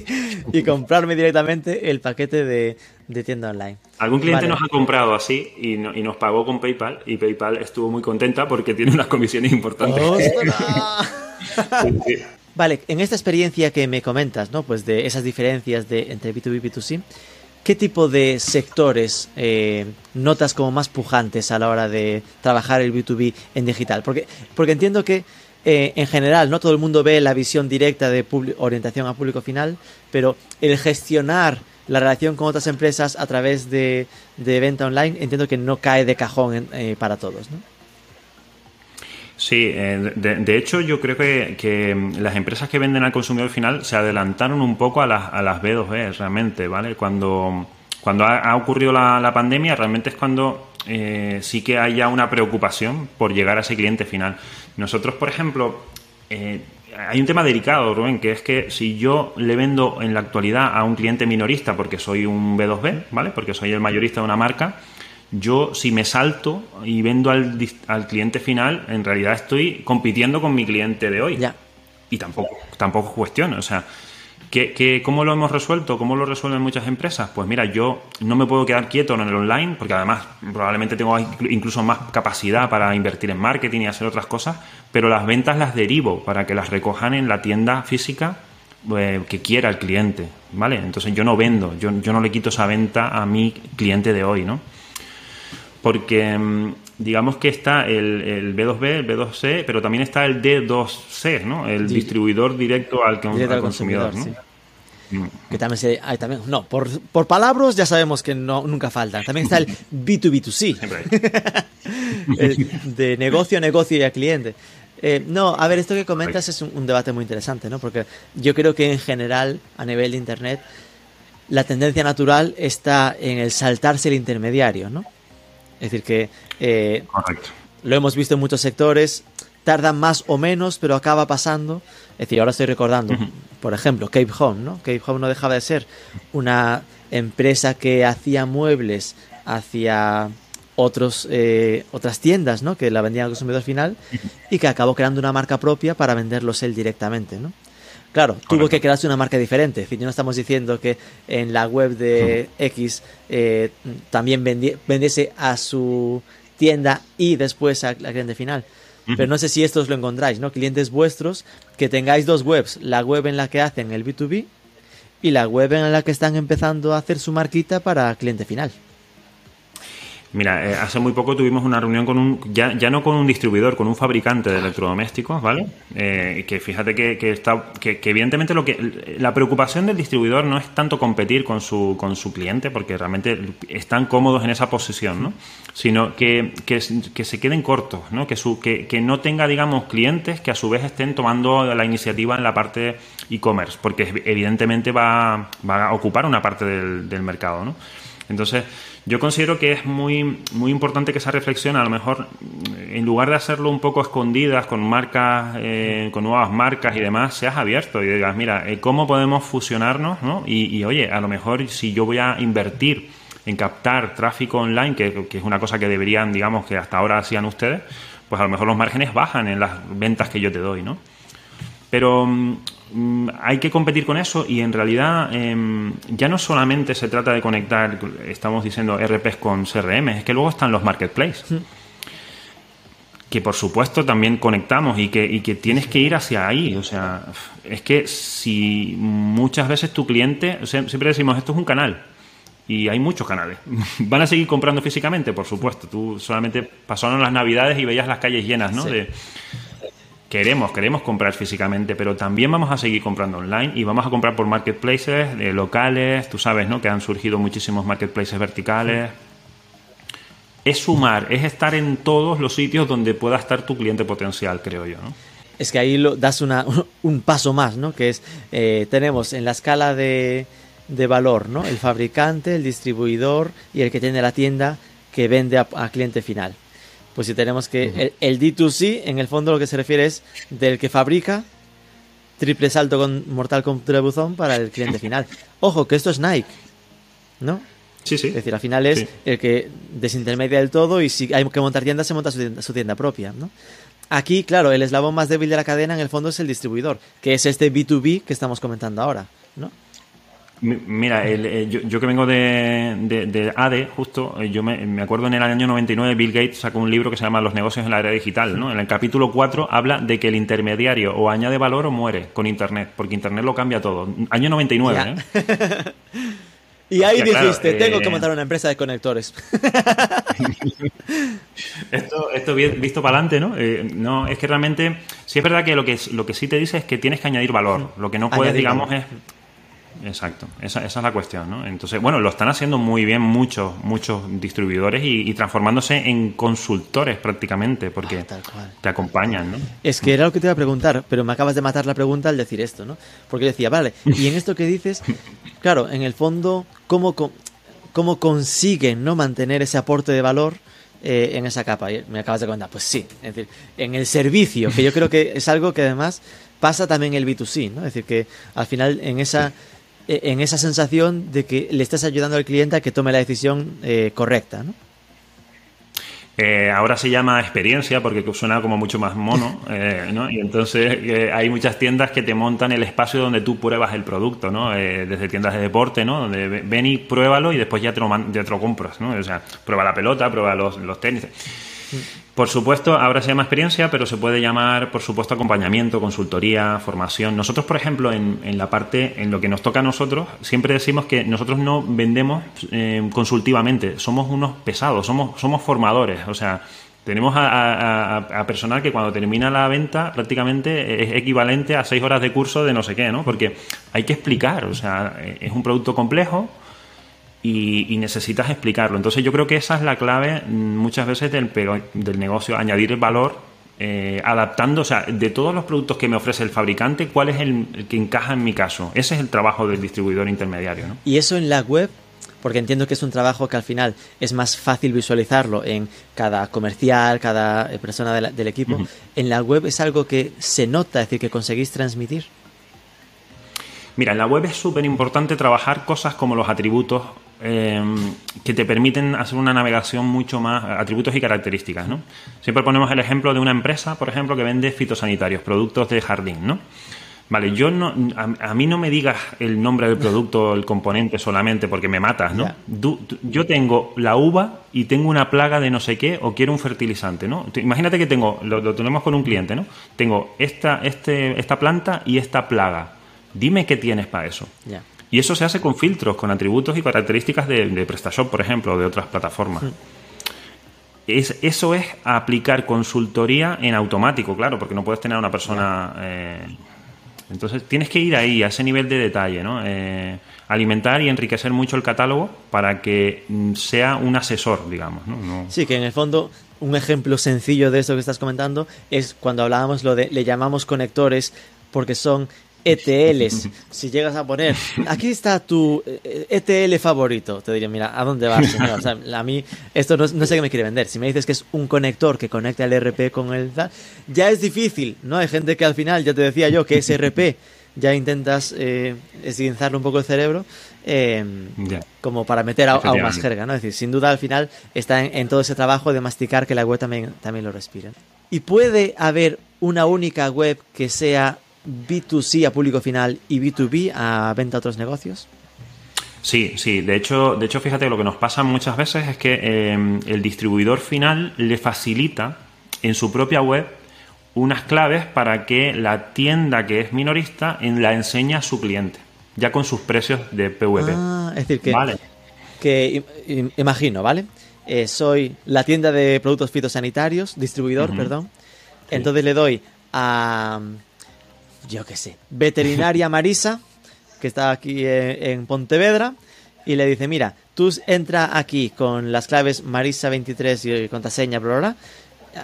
Speaker 1: y comprarme directamente el paquete de, tienda online.
Speaker 2: Algún cliente nos ha comprado así y, nos pagó con PayPal y PayPal estuvo muy contenta porque tiene unas comisiones importantes.
Speaker 1: Vale, en esta experiencia que me comentas, ¿no? Pues de esas diferencias de, entre B2B y B2C, ¿qué tipo de sectores eh, notas como más pujantes a la hora de trabajar el B2B en digital? Porque, porque entiendo que eh, en general no todo el mundo ve la visión directa de orientación a público final, pero el gestionar la relación con otras empresas a través de, venta online entiendo que no cae de cajón eh, para todos, ¿no?
Speaker 2: Sí, eh, de, hecho yo creo que, las empresas que venden al consumidor final se adelantaron un poco a las, a las B2B realmente, ¿vale? Cuando, cuando ha, ocurrido la, pandemia realmente es cuando eh, sí que haya una preocupación por llegar a ese cliente final. Nosotros, por ejemplo, eh, hay un tema delicado, Rubén, que es que si yo le vendo en la actualidad a un cliente minorista porque soy un B2B, ¿vale? Porque soy el mayorista de una marca, yo si me salto y vendo al, al, cliente final, en realidad estoy compitiendo con mi cliente de hoy.
Speaker 1: Ya.
Speaker 2: Y tampoco, tampoco cuestiono. O sea, ¿qué, cómo lo hemos resuelto? ¿Cómo lo resuelven muchas empresas? Pues mira, yo no me puedo quedar quieto en el online, porque además probablemente tengo incluso más capacidad para invertir en marketing y hacer otras cosas, pero las ventas las derivo para que las recojan en la tienda física eh, que quiera el cliente, ¿vale? Entonces yo no vendo, yo, yo no le quito esa venta a mi cliente de hoy, ¿no? Porque mm, digamos que está el, el, B2B, el B2C, pero también está el D2C, ¿no? El distribuidor directo al, consumidor, ¿no?
Speaker 1: Mm. Que también se, hay también, no, por, por, palabras ya sabemos que no, nunca faltan. También está el B2B2C. de negocio a negocio y a cliente. Eh, no, a ver, esto que comentas es un, un, debate muy interesante, ¿no? Porque yo creo que en general, a nivel de Internet, la tendencia natural está en el saltarse el intermediario, ¿no? Es decir, que eh, lo hemos visto en muchos sectores, tardan más o menos, pero acaba pasando. Es decir, ahora estoy recordando, por ejemplo, Cape Home, ¿no? Cape Home no dejaba de ser una empresa que hacía muebles hacia otros, eh, otras tiendas, ¿no? Que la vendían al consumidor final y que acabó creando una marca propia para venderlos él directamente, ¿no? Claro, tuvo que crearse una marca diferente. En no estamos diciendo que en la web de X eh, también vendiese a su tienda y después a la cliente final. Pero no sé si esto os lo encontráis, ¿no? Clientes vuestros que tengáis dos webs, la web en la que hacen el B2B y la web en la que están empezando a hacer su marquita para cliente final.
Speaker 2: Mira, eh, hace muy poco tuvimos una reunión con un, ya, ya no con un distribuidor, con un fabricante de electrodomésticos, ¿vale? Eh, que fíjate que, está, que, evidentemente lo que, la preocupación del distribuidor no es tanto competir con su, con su cliente, porque realmente están cómodos en esa posición, ¿no? Sino que, que, se queden cortos, ¿no? Que, su, que no tenga, digamos, clientes que a su vez estén tomando la iniciativa en la parte e-commerce, porque evidentemente va, va a ocupar una parte del, del mercado, ¿no? Entonces, yo considero que es muy, muy importante que esa reflexión, a lo mejor, en lugar de hacerlo un poco escondidas con marcas, eh, con nuevas marcas y demás, seas abierto y digas, mira, eh, ¿cómo podemos fusionarnos? ¿no? Y, oye, a lo mejor si yo voy a invertir en captar tráfico online, que, que es una cosa que deberían, digamos, que hasta ahora hacían ustedes, pues a lo mejor los márgenes bajan en las ventas que yo te doy, ¿no? Pero mm, Mm, hay que competir con eso y en realidad em, ya no solamente se trata de conectar, estamos diciendo RPs con CRM, es que luego están los marketplaces. Que por supuesto también conectamos y que, y que tienes que ir hacia ahí. O sea, es que si muchas veces tu cliente, siempre decimos, esto es un canal, y hay muchos canales. ¿Van a seguir comprando físicamente? Por supuesto. Tú solamente pasaron las navidades y veías las calles llenas, ¿no? De, queremos, queremos comprar físicamente, pero también vamos a seguir comprando online y vamos a comprar por marketplaces de locales, tú sabes, ¿no? Que han surgido muchísimos marketplaces verticales. Es sumar, es estar en todos los sitios donde pueda estar tu cliente potencial, creo yo, ¿no?
Speaker 1: Es que ahí lo, das una, un paso más, ¿no? Que es, eh, tenemos en la escala de, de, valor, ¿no? El fabricante, el distribuidor y el que tiene la tienda que vende a cliente final. Pues si tenemos que el, D2C, en el fondo lo que se refiere es del que fabrica triple salto con mortal contra buzón para el cliente final. Ojo, que esto es Nike, ¿no?
Speaker 2: Sí, sí.
Speaker 1: Es decir, al final es el que desintermedia del todo y si hay que montar tiendas, se monta su tienda, propia, ¿no? Aquí, claro, el eslabón más débil de la cadena en el fondo es el distribuidor, que es este B2B que estamos comentando ahora, ¿no?
Speaker 2: Mira, eh, yo, que vengo de, de, ADE, justo, eh, yo me, acuerdo en el año 99 Bill Gates sacó un libro que se llama Los negocios en la era digital, ¿no? En el capítulo 4 habla de que el intermediario o añade valor o muere con Internet, porque Internet lo cambia todo. Año 99, ¿eh?
Speaker 1: y ahí dijiste, tengo que montar una empresa de conectores.
Speaker 2: esto, esto visto para adelante, ¿no? no, es que realmente, sí es verdad que lo que, lo que sí te dice es que tienes que añadir valor. Lo que no puedes, digamos, es Exacto, esa, esa, es la cuestión, ¿no? Entonces, bueno, lo están haciendo muy bien muchos, muchos distribuidores y, transformándose en consultores prácticamente, porque ah, te acompañan, ¿no?
Speaker 1: Es que era lo que te iba a preguntar, pero me acabas de matar la pregunta al decir esto, ¿no? Porque decía, vale, y en esto que dices, claro, en el fondo, ¿cómo, cómo consiguen ¿no? mantener ese aporte de valor? Eh, en esa capa. Y me acabas de comentar, pues sí, es decir, en el servicio, que yo creo que es algo que además pasa también el B2C, ¿no? Es decir, que al final en esa en esa sensación de que le estás ayudando al cliente a que tome la decisión eh, correcta, ¿no?
Speaker 2: Eh, ahora se llama experiencia porque suena como mucho más mono, ¿no? Y entonces hay muchas tiendas que te montan el espacio donde tú pruebas el producto, ¿no? desde tiendas de deporte, ¿no? Donde ven y pruébalo y después ya te lo, ya te lo compras, ¿no? O sea, prueba la pelota, prueba los, los tenis. Por supuesto, ahora se llama experiencia, pero se puede llamar, por supuesto, acompañamiento, consultoría, formación. Nosotros, por ejemplo, en, la parte, en lo que nos toca a nosotros, siempre decimos que nosotros no vendemos eh, consultivamente, somos unos pesados, somos, somos formadores, o sea, tenemos a, personal que cuando termina la venta prácticamente es equivalente a seis horas de curso de no sé qué, ¿no? Porque hay que explicar, o sea, es un producto complejo, y, necesitas explicarlo. Entonces yo creo que esa es la clave mm, muchas veces del, del negocio, añadir valor eh, adaptando, o sea, de todos los productos que me ofrece el fabricante, ¿cuál es el, que encaja en mi caso? Ese es el trabajo del distribuidor intermediario. ¿no?
Speaker 1: Y eso en la web, porque entiendo que es un trabajo que al final es más fácil visualizarlo en cada comercial, cada eh, persona del equipo, en la web es algo que se nota, es decir, que conseguís transmitir.
Speaker 2: Mira, en la web es súper importante trabajar cosas como los atributos Em, que te permiten hacer una navegación mucho más, atributos y características, ¿no? Siempre ponemos el ejemplo de una empresa, por ejemplo, que vende fitosanitarios, productos de jardín, ¿no? Vale, yo no, a, mí no me digas el nombre del producto, el componente solamente porque me matas, ¿no? yo tengo la uva y tengo una plaga de no sé qué o quiero un fertilizante, ¿no? Imagínate que tengo, lo, tenemos con un cliente, ¿no? Tengo esta, este, esta planta y esta plaga. Dime qué tienes para eso. Y eso se hace con filtros, con atributos y características de, PrestaShop, por ejemplo, o de otras plataformas. Es, eso es aplicar consultoría en automático, claro, porque no puedes tener a una persona. Eh, entonces tienes que ir ahí, a ese nivel de detalle, ¿no? Eh, alimentar y enriquecer mucho el catálogo para que mm, sea un asesor, digamos. ¿no?
Speaker 1: Sí, que en el fondo un ejemplo sencillo de eso que estás comentando es cuando hablábamos lo de le llamamos conectores porque son ETLs. Si llegas a poner, aquí está tu ETL favorito, te diría, mira, ¿a dónde vas, señor? a mí, esto no, sé qué me quiere vender. Si me dices que es un conector que conecta el RP con el ya es difícil, ¿no? Hay gente que al final, ya te decía yo, que ese RP ya intentas eh, un poco el cerebro em, como para meter aún más jerga, ¿no? Es decir, sin duda al final está en, todo ese trabajo de masticar que la web también, también lo respire. Y puede haber una única web que sea B2C a público final y B2B a venta a otros negocios?
Speaker 2: Sí, sí. De hecho, de hecho, fíjate, lo que nos pasa muchas veces es que em, el distribuidor final le facilita en su propia web unas claves para que la tienda que es minorista la enseñe a su cliente, ya con sus precios de PVP.
Speaker 1: Ah, es decir, que, que imagino, ¿vale? Eh, soy la tienda de productos fitosanitarios, distribuidor, perdón. Entonces le doy a yo qué sé, veterinaria Marisa, que está aquí en, Pontevedra, y le dice, mira, tú entra aquí con las claves Marisa23 y contraseña, bla, bla,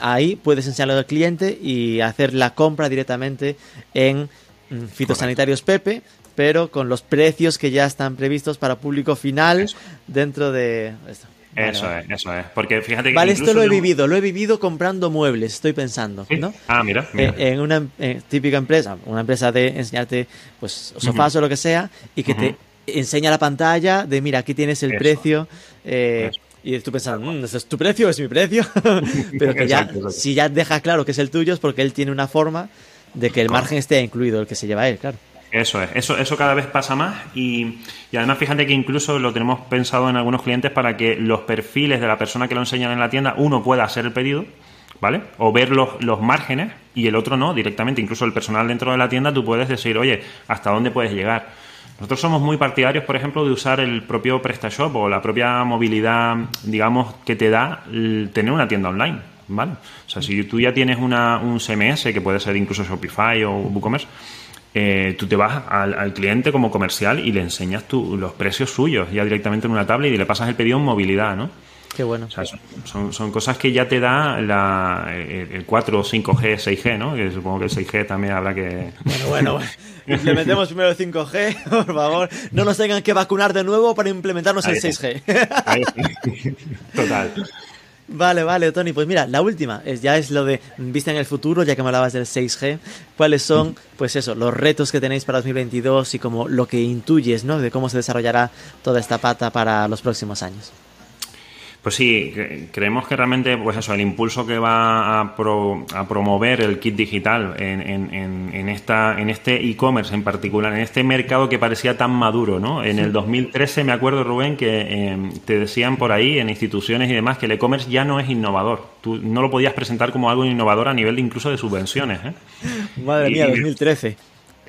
Speaker 1: ahí puedes enseñarlo al cliente y hacer la compra directamente en mm, Fitosanitarios Pepe, pero con los precios que ya están previstos para público final dentro de esto.
Speaker 2: Eso es, eso es. Porque fíjate que.
Speaker 1: Vale, esto lo he vivido, lo he vivido comprando muebles, estoy pensando, ¿no?
Speaker 2: Ah, mira.
Speaker 1: Eh, en una típica empresa, una empresa de enseñarte, pues, sofás o lo que sea, y que te enseña la pantalla de, mira, aquí tienes el precio. Eh, y tú pensando, mmm, ¿es tu precio? ¿Es mi precio? Pero que ya, si ya deja claro que es el tuyo, es porque él tiene una forma de que el margen esté incluido, el que se lleva él, claro.
Speaker 2: Eso es, eso, eso cada vez pasa más y, y, además fíjate que incluso lo tenemos pensado en algunos clientes para que los perfiles de la persona que lo enseñan en la tienda, uno pueda hacer el pedido, ¿vale? O ver los, los márgenes y el otro no, directamente. Incluso el personal dentro de la tienda tú puedes decir, oye, ¿hasta dónde puedes llegar? Nosotros somos muy partidarios, por ejemplo, de usar el propio PrestaShop o la propia movilidad, digamos, que te da tener una tienda online, ¿vale? O sea, si tú ya tienes una, un CMS, que puede ser incluso Shopify o WooCommerce, eh, tú te vas al, cliente como comercial y le enseñas los precios suyos ya directamente en una tabla y le pasas el pedido en movilidad, ¿no?
Speaker 1: Qué bueno.
Speaker 2: son, son, cosas que ya te da la, el 4, 5G, 6G, ¿no? Que supongo que el 6G también habrá que...
Speaker 1: Bueno, bueno, implementemos primero el 5G, por favor. No nos tengan que vacunar de nuevo para implementarnos el 6G.
Speaker 2: Total.
Speaker 1: Vale, vale, Tony. Pues mira, la última es, ya es lo de vista en el futuro, ya que me hablabas del 6G. ¿Cuáles son, pues eso, los retos que tenéis para 2022 y como lo que intuyes, ¿no? De cómo se desarrollará toda esta pata para los próximos años?
Speaker 2: Pues sí, creemos que realmente, pues eso, el impulso que va a, promover el kit digital en, esta, en este e-commerce en particular, en este mercado que parecía tan maduro, ¿no? En el 2013 me acuerdo, Rubén, que em, te decían por ahí en instituciones y demás que el e-commerce ya no es innovador. Tú no lo podías presentar como algo innovador a nivel de incluso de subvenciones. ¿eh?
Speaker 1: Madre mía, 2013.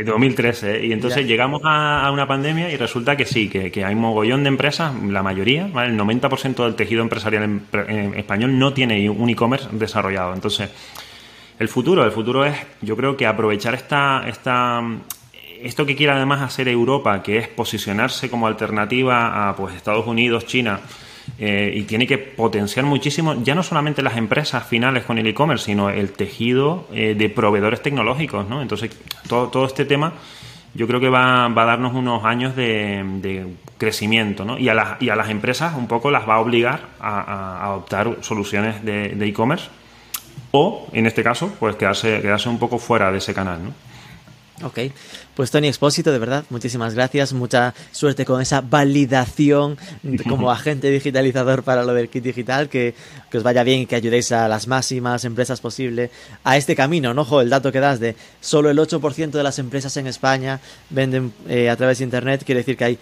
Speaker 2: 2013, ¿eh? y entonces llegamos a, una pandemia y resulta que sí, que, que hay un mogollón de empresas, la mayoría, el 90% del tejido empresarial en, español no tiene un e-commerce desarrollado. Entonces, el futuro, el futuro es, yo creo que aprovechar esta, esta, esto que quiere además hacer Europa, que es posicionarse como alternativa a pues Estados Unidos, China, eh, y tiene que potenciar muchísimo, ya no solamente las empresas finales con el e-commerce, sino el tejido eh, de proveedores tecnológicos, ¿no? Entonces, todo, todo este tema yo creo que va, va a darnos unos años de, crecimiento, ¿no? Y a, las, y a las empresas un poco las va a obligar a, adoptar soluciones de e-commerce o, en este caso, pues quedarse, quedarse un poco fuera de ese canal, ¿no?
Speaker 1: Ok, pues Tony Expósito, de verdad, muchísimas gracias, mucha suerte con esa validación como agente digitalizador para lo del kit digital, que, os vaya bien y que ayudéis a las máximas empresas posible a este camino, ¿no? Ojo, el dato que das de solo el 8% de las empresas en España venden eh, a través de Internet, quiere decir que hay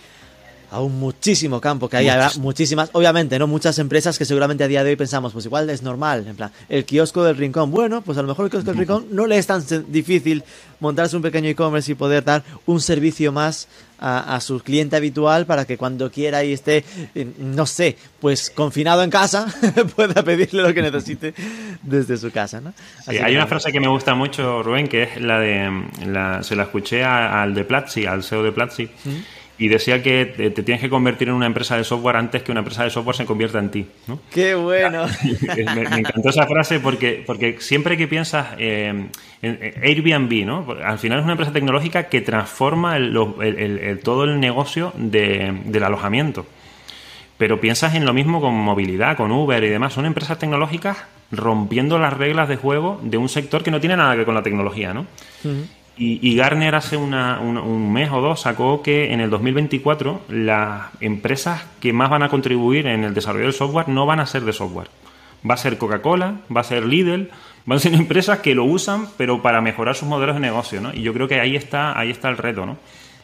Speaker 1: aún muchísimo campo, que hay muchísimas, obviamente, ¿no? Muchas empresas que seguramente a día de hoy pensamos, pues igual es normal, en plan, el kiosco del rincón, bueno, pues a lo mejor el kiosco del rincón no le es tan difícil montarse un pequeño e-commerce y poder dar un servicio más a, su cliente habitual para que cuando quiera y esté, no sé, pues confinado en casa, pueda pedirle lo que necesite desde su casa, ¿no?
Speaker 2: hay una frase que me gusta mucho, Rubén, que es la de, la, se la escuché al de Platzi, al CEO de Platzi, y decía que te, tienes que convertir en una empresa de software antes que una empresa de software se convierta en ti. ¿no?
Speaker 1: ¡Qué bueno!
Speaker 2: me, encantó esa frase porque, porque siempre que piensas eh, en Airbnb, ¿no? al final es una empresa tecnológica que transforma todo el negocio del alojamiento. Pero piensas en lo mismo con movilidad, con Uber y demás. Son empresas tecnológicas rompiendo las reglas de juego de un sector que no tiene nada que ver con la tecnología, ¿no? Y, Garner hace un, mes o dos sacó que en el 2024 las empresas que más van a contribuir en el desarrollo del software no van a ser de software. Va a ser Coca-Cola, va a ser Lidl, van a ser empresas que lo usan, pero para mejorar sus modelos de negocio, ¿no? Y yo creo que ahí está, ahí está el reto, ¿no?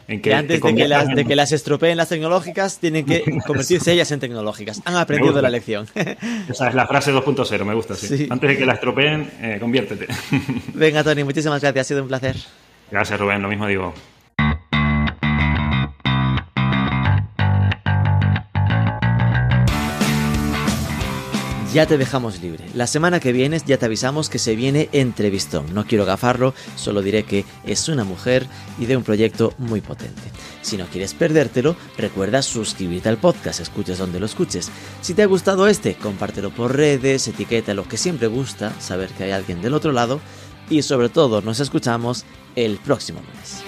Speaker 1: En que, antes de que, las, de que, las, estropeen las tecnológicas, tienen que convertirse ellas en tecnológicas. Han aprendido la lección.
Speaker 2: Esa es la frase 2.0, me gusta, sí. Antes de que la estropeen, eh, conviértete.
Speaker 1: Venga, Tony, muchísimas gracias, ha sido un placer.
Speaker 2: Gracias, Rubén, lo mismo digo.
Speaker 1: ya te dejamos libre. La semana que viene ya te avisamos que se viene entrevistón. No quiero gafarlo, solo diré que es una mujer y de un proyecto muy potente. Si no quieres perdértelo, recuerda suscribirte al podcast, escuches donde lo escuches. Si te ha gustado este, compártelo por redes, etiqueta lo que siempre gusta, saber que hay alguien del otro lado y sobre todo nos escuchamos el próximo lunes.